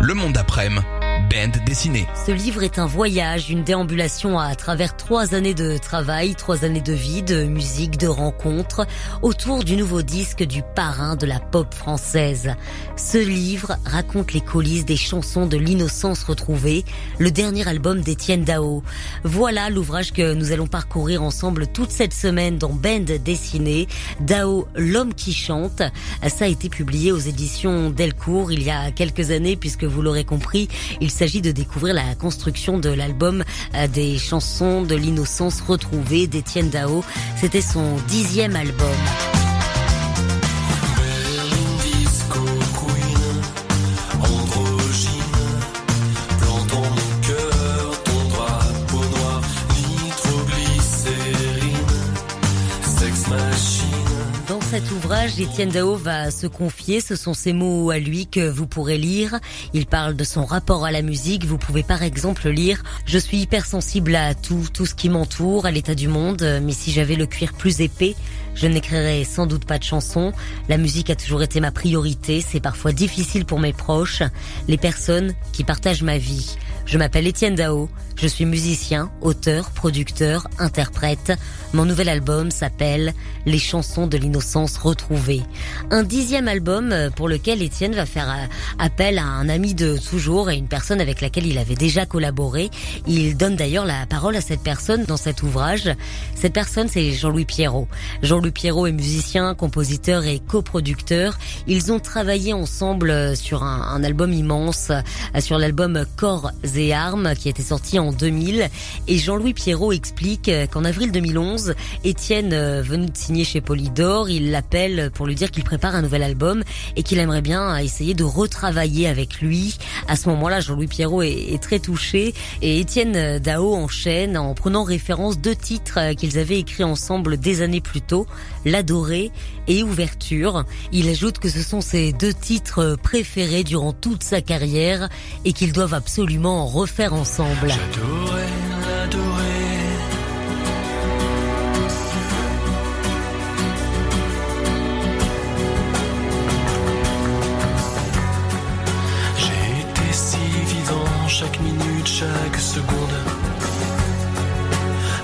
Le monde d'après-midi, Ce livre est un voyage, une déambulation à travers trois années de travail, trois années de vie, de musique, de rencontres, autour du nouveau disque du parrain de la pop française. Ce livre raconte les coulisses des chansons de l'innocence retrouvée, le dernier album d'Étienne Dao. Voilà l'ouvrage que nous allons parcourir ensemble toute cette semaine dans Band dessinée. Dao, l'homme qui chante. Ça a été publié aux éditions Delcourt il y a quelques années puisque vous l'aurez compris, il de découvrir la construction de l'album euh, des chansons de l'innocence retrouvée d'Étienne Dao. C'était son dixième album. Cet ouvrage, Étienne Dao va se confier, ce sont ses mots à lui que vous pourrez lire. Il parle de son rapport à la musique. Vous pouvez par exemple lire « Je suis hypersensible à tout, tout ce qui m'entoure, à l'état du monde, mais si j'avais le cuir plus épais, je n'écrirais sans doute pas de chansons. La musique a toujours été ma priorité, c'est parfois difficile pour mes proches, les personnes qui partagent ma vie. Je m'appelle Étienne Dao, je suis musicien, auteur, producteur, interprète. Mon nouvel album s'appelle Les chansons de l'innocence retrouvée. Un dixième album pour lequel Étienne va faire appel à un ami de toujours et une personne avec laquelle il avait déjà collaboré. Il donne d'ailleurs la parole à cette personne dans cet ouvrage. Cette personne, c'est Jean-Louis Pierrot. Jean-Louis Pierrot est musicien, compositeur et coproducteur. Ils ont travaillé ensemble sur un, album immense, sur l'album Corps et Armes qui était sorti en 2000. Et Jean-Louis Pierrot explique qu'en avril 2011, Étienne venu de signer chez Polydor, il l'appelle pour lui dire qu'il prépare un nouvel album et qu'il aimerait bien essayer de retravailler avec lui. À ce moment-là, Jean-Louis Pierrot est, est, très touché et Étienne Dao enchaîne en prenant référence deux titres qu'ils avaient écrits ensemble des années plus tôt, L'Adoré et Ouverture. Il ajoute que ce sont ses deux titres préférés durant toute sa carrière et qu'ils doivent absolument en refaire ensemble. L'adorer. Chaque minute, chaque seconde.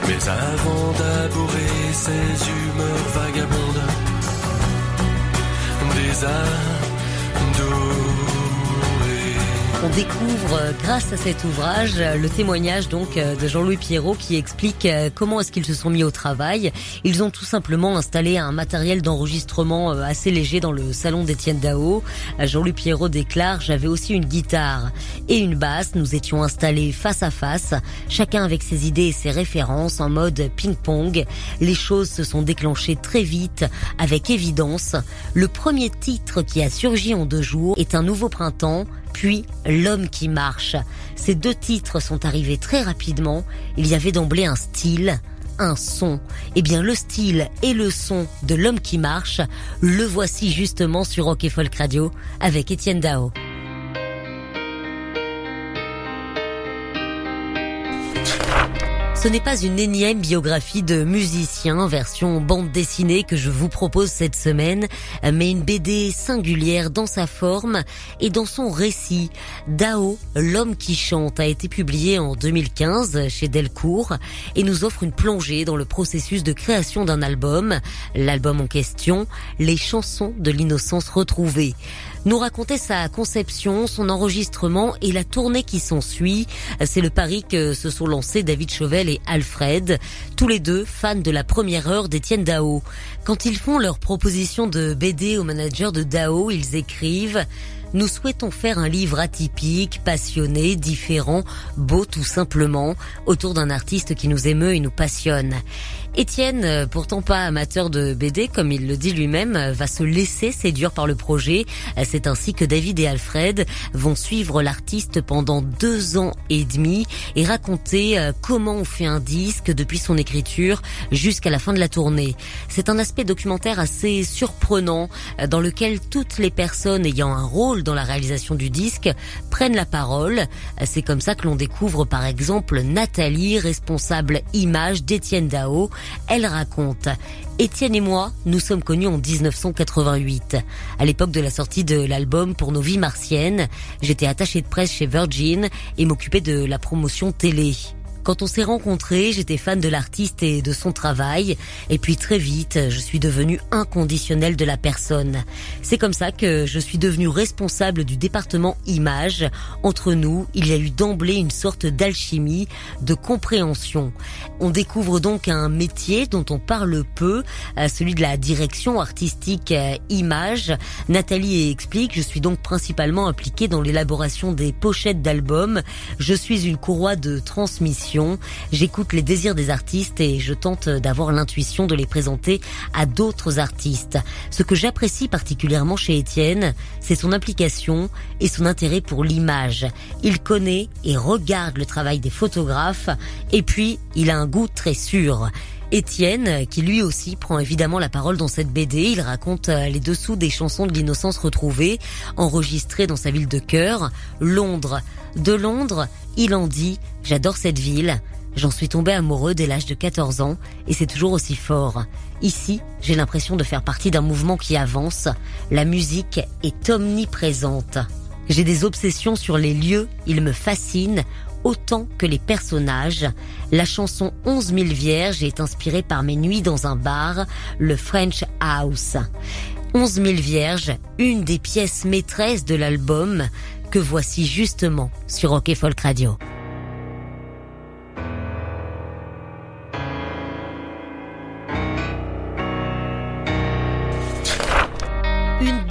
Mais avant d'aborer ces humeurs vagabondes, des ados. On découvre grâce à cet ouvrage le témoignage donc de Jean-Louis Pierrot qui explique comment est-ce qu'ils se sont mis au travail. Ils ont tout simplement installé un matériel d'enregistrement assez léger dans le salon d'Étienne Dao. Jean-Louis Pierrot déclare "J'avais aussi une guitare et une basse, nous étions installés face à face, chacun avec ses idées et ses références en mode ping-pong. Les choses se sont déclenchées très vite avec évidence. Le premier titre qui a surgi en deux jours est un nouveau printemps puis L'homme qui marche. Ces deux titres sont arrivés très rapidement. Il y avait d'emblée un style, un son. Eh bien, le style et le son de L'homme qui marche, le voici justement sur Rock et Folk Radio avec Étienne Dao. Ce n'est pas une énième biographie de musicien version bande dessinée que je vous propose cette semaine, mais une BD singulière dans sa forme et dans son récit. Dao, l'homme qui chante, a été publié en 2015 chez Delcourt et nous offre une plongée dans le processus de création d'un album. L'album en question, les chansons de l'innocence retrouvée nous raconter sa conception, son enregistrement et la tournée qui s'ensuit. C'est le pari que se sont lancés David Chauvel Alfred, tous les deux fans de la première heure d'Étienne Dao. Quand ils font leur proposition de BD au manager de Dao, ils écrivent nous souhaitons faire un livre atypique, passionné, différent, beau tout simplement, autour d'un artiste qui nous émeut et nous passionne. Étienne, euh, pourtant pas amateur de BD, comme il le dit lui-même, euh, va se laisser séduire par le projet. Euh, c'est ainsi que David et Alfred vont suivre l'artiste pendant deux ans et demi et raconter comment on fait un disque depuis son écriture jusqu'à la fin de la tournée. C'est un aspect documentaire assez surprenant dans lequel toutes les personnes ayant un rôle dans la réalisation du disque prennent la parole. C'est comme ça que l'on découvre par exemple Nathalie, responsable image d'Étienne Dao, elle raconte Étienne et moi, nous sommes connus en 1988. À l'époque de la sortie de l'album Pour nos vies martiennes, j'étais attaché de presse chez Virgin et m'occupais de la promotion télé. Quand on s'est rencontrés, j'étais fan de l'artiste et de son travail. Et puis très vite, je suis devenu inconditionnel de la personne. C'est comme ça que je suis devenu responsable du département image. Entre nous, il y a eu d'emblée une sorte d'alchimie, de compréhension. On découvre donc un métier dont on parle peu, euh, celui de la direction artistique euh, image. Nathalie explique, je suis donc principalement impliquée dans l'élaboration des pochettes d'albums. Je suis une courroie de transmission J'écoute les désirs des artistes et je tente d'avoir l'intuition de les présenter à d'autres artistes. Ce que j'apprécie particulièrement chez Étienne, c'est son implication et son intérêt pour l'image. Il connaît et regarde le travail des photographes et puis il a un goût très sûr. Étienne, qui lui aussi prend évidemment la parole dans cette BD, il raconte les dessous des chansons de l'innocence retrouvées, enregistrées dans sa ville de cœur, Londres. De Londres, il en dit J'adore cette ville. J'en suis tombé amoureux dès l'âge de 14 ans et c'est toujours aussi fort. Ici, j'ai l'impression de faire partie d'un mouvement qui avance. La musique est omniprésente. J'ai des obsessions sur les lieux, ils me fascinent autant que les personnages. La chanson 11 000 vierges est inspirée par mes nuits dans un bar, le French House. 11 000 vierges, une des pièces maîtresses de l'album, que voici justement sur Rock Folk Radio.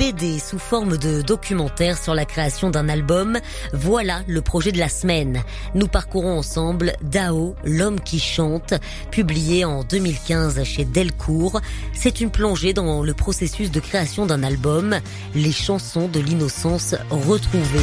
BD sous forme de documentaire sur la création d'un album, voilà le projet de la semaine. Nous parcourons ensemble Dao, l'homme qui chante, publié en 2015 chez Delcourt. C'est une plongée dans le processus de création d'un album, les chansons de l'innocence retrouvées.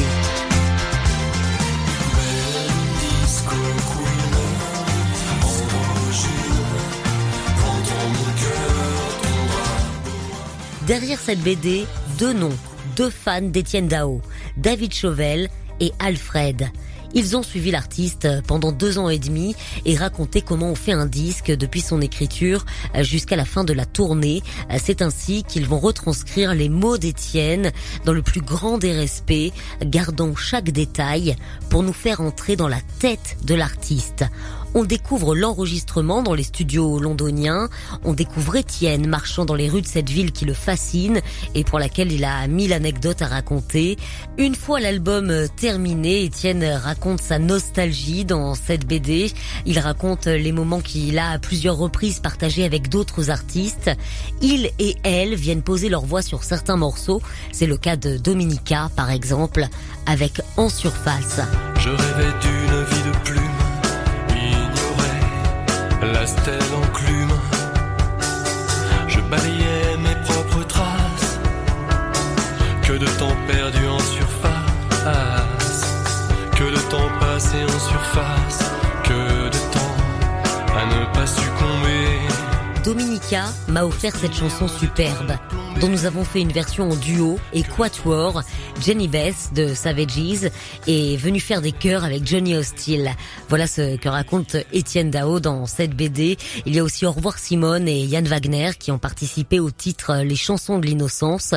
Derrière cette BD, deux noms, deux fans d'Étienne Dao, David Chauvel et Alfred. Ils ont suivi l'artiste pendant deux ans et demi et raconté comment on fait un disque depuis son écriture jusqu'à la fin de la tournée. C'est ainsi qu'ils vont retranscrire les mots d'Étienne dans le plus grand des respects, gardant chaque détail pour nous faire entrer dans la tête de l'artiste. On découvre l'enregistrement dans les studios londoniens. On découvre Étienne marchant dans les rues de cette ville qui le fascine et pour laquelle il a mille anecdotes à raconter. Une fois l'album terminé, Étienne raconte sa nostalgie dans cette BD. Il raconte les moments qu'il a à plusieurs reprises partagés avec d'autres artistes. Il et elle viennent poser leur voix sur certains morceaux. C'est le cas de Dominica, par exemple, avec En Surface. Je rêvais d'une vie de plus passé en surface, que de temps à ne pas succomber. Dominica m'a offert cette chanson superbe dont nous avons fait une version en duo et quatuor. Jenny Beth de Savages est venue faire des chœurs avec Johnny Hostile. Voilà ce que raconte Étienne Dao dans cette BD. Il y a aussi Au revoir Simone et Yann Wagner qui ont participé au titre Les chansons de l'innocence.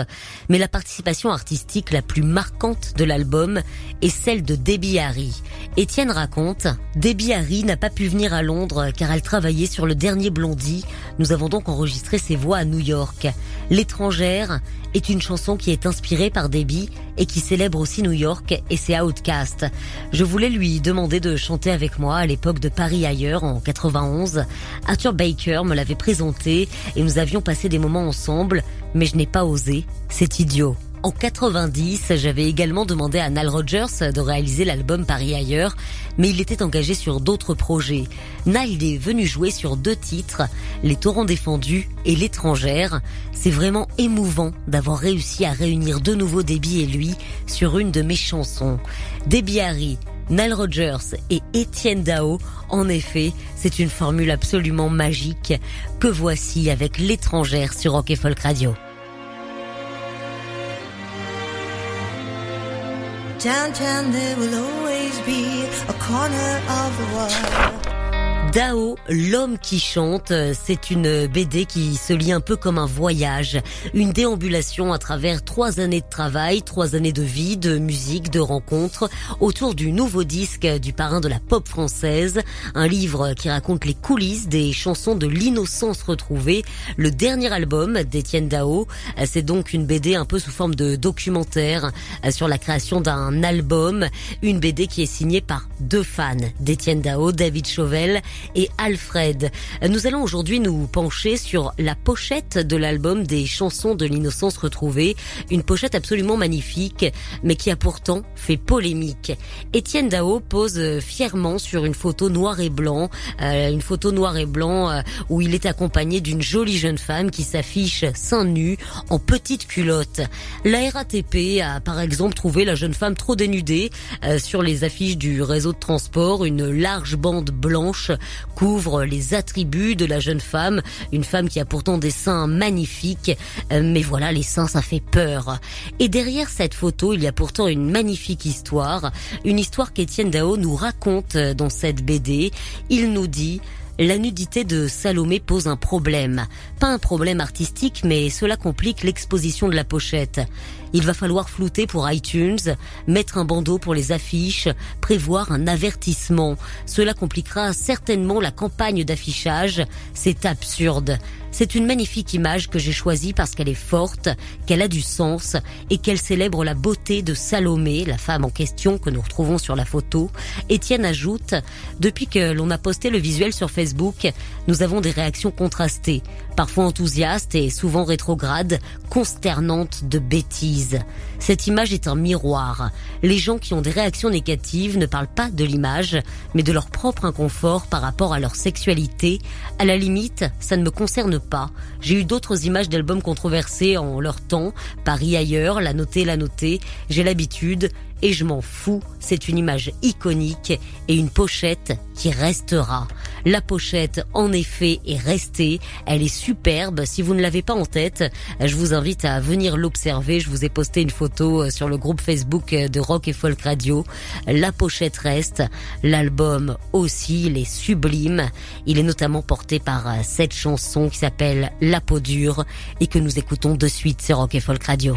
Mais la participation artistique la plus marquante de l'album est celle de Debbie Harry. Étienne raconte, Debbie Harry n'a pas pu venir à Londres car elle travaillait sur le dernier Blondie. Nous avons donc enregistré ses voix à New York. Est une chanson qui est inspirée par Debbie et qui célèbre aussi New York et ses Outcasts. Je voulais lui demander de chanter avec moi à l'époque de Paris ailleurs en 91. Arthur Baker me l'avait présenté et nous avions passé des moments ensemble, mais je n'ai pas osé. C'est idiot. En 90, j'avais également demandé à Nile Rodgers de réaliser l'album Paris ailleurs, mais il était engagé sur d'autres projets. Nile est venu jouer sur deux titres, Les Torrents défendus et L'étrangère. C'est vraiment émouvant d'avoir réussi à réunir de nouveau Debbie et lui sur une de mes chansons. Debbie Harry, Nile Rodgers et Étienne Dao. En effet, c'est une formule absolument magique que voici avec l'étrangère sur Rock et Folk Radio. Downtown there will always be a corner of the world. Dao, l'homme qui chante, c'est une BD qui se lit un peu comme un voyage, une déambulation à travers trois années de travail, trois années de vie, de musique, de rencontres, autour du nouveau disque du parrain de la pop française, un livre qui raconte les coulisses des chansons de l'innocence retrouvée, le dernier album d'Étienne Dao. C'est donc une BD un peu sous forme de documentaire sur la création d'un album, une BD qui est signée par deux fans d'Étienne Dao, David Chauvel et Alfred. Nous allons aujourd'hui nous pencher sur la pochette de l'album des chansons de l'innocence retrouvée, une pochette absolument magnifique, mais qui a pourtant fait polémique. Étienne Dao pose fièrement sur une photo noir et blanc, euh, une photo noir et blanc euh, où il est accompagné d'une jolie jeune femme qui s'affiche seins nus en petite culotte. La RATP a par exemple trouvé la jeune femme trop dénudée euh, sur les affiches du réseau de transport, une large bande blanche couvre les attributs de la jeune femme, une femme qui a pourtant des seins magnifiques, euh, mais voilà, les seins, ça fait peur. Et derrière cette photo, il y a pourtant une magnifique histoire, une histoire qu'Étienne Dao nous raconte dans cette BD. Il nous dit la nudité de Salomé pose un problème. Pas un problème artistique, mais cela complique l'exposition de la pochette. Il va falloir flouter pour iTunes, mettre un bandeau pour les affiches, prévoir un avertissement. Cela compliquera certainement la campagne d'affichage. C'est absurde. C'est une magnifique image que j'ai choisie parce qu'elle est forte, qu'elle a du sens et qu'elle célèbre la beauté de Salomé, la femme en question que nous retrouvons sur la photo. Étienne ajoute, depuis que l'on a posté le visuel sur Facebook, nous avons des réactions contrastées, parfois enthousiastes et souvent rétrogrades, consternantes de bêtises. Cette image est un miroir. Les gens qui ont des réactions négatives ne parlent pas de l'image, mais de leur propre inconfort par rapport à leur sexualité. À la limite, ça ne me concerne pas. J'ai eu d'autres images d'albums controversés en leur temps. Paris ailleurs, la noter, la noter. J'ai l'habitude et je m'en fous. C'est une image iconique et une pochette qui restera. La pochette, en effet, est restée. Elle est superbe. Si vous ne l'avez pas en tête, je vous invite à venir l'observer. Je vous ai posté une photo euh, sur le groupe Facebook euh, de Rock et Folk Radio. La pochette reste. L'album aussi, il est sublime. Il est notamment porté par euh, cette chanson qui s'appelle La peau dure et que nous écoutons de suite sur Rock et Folk Radio.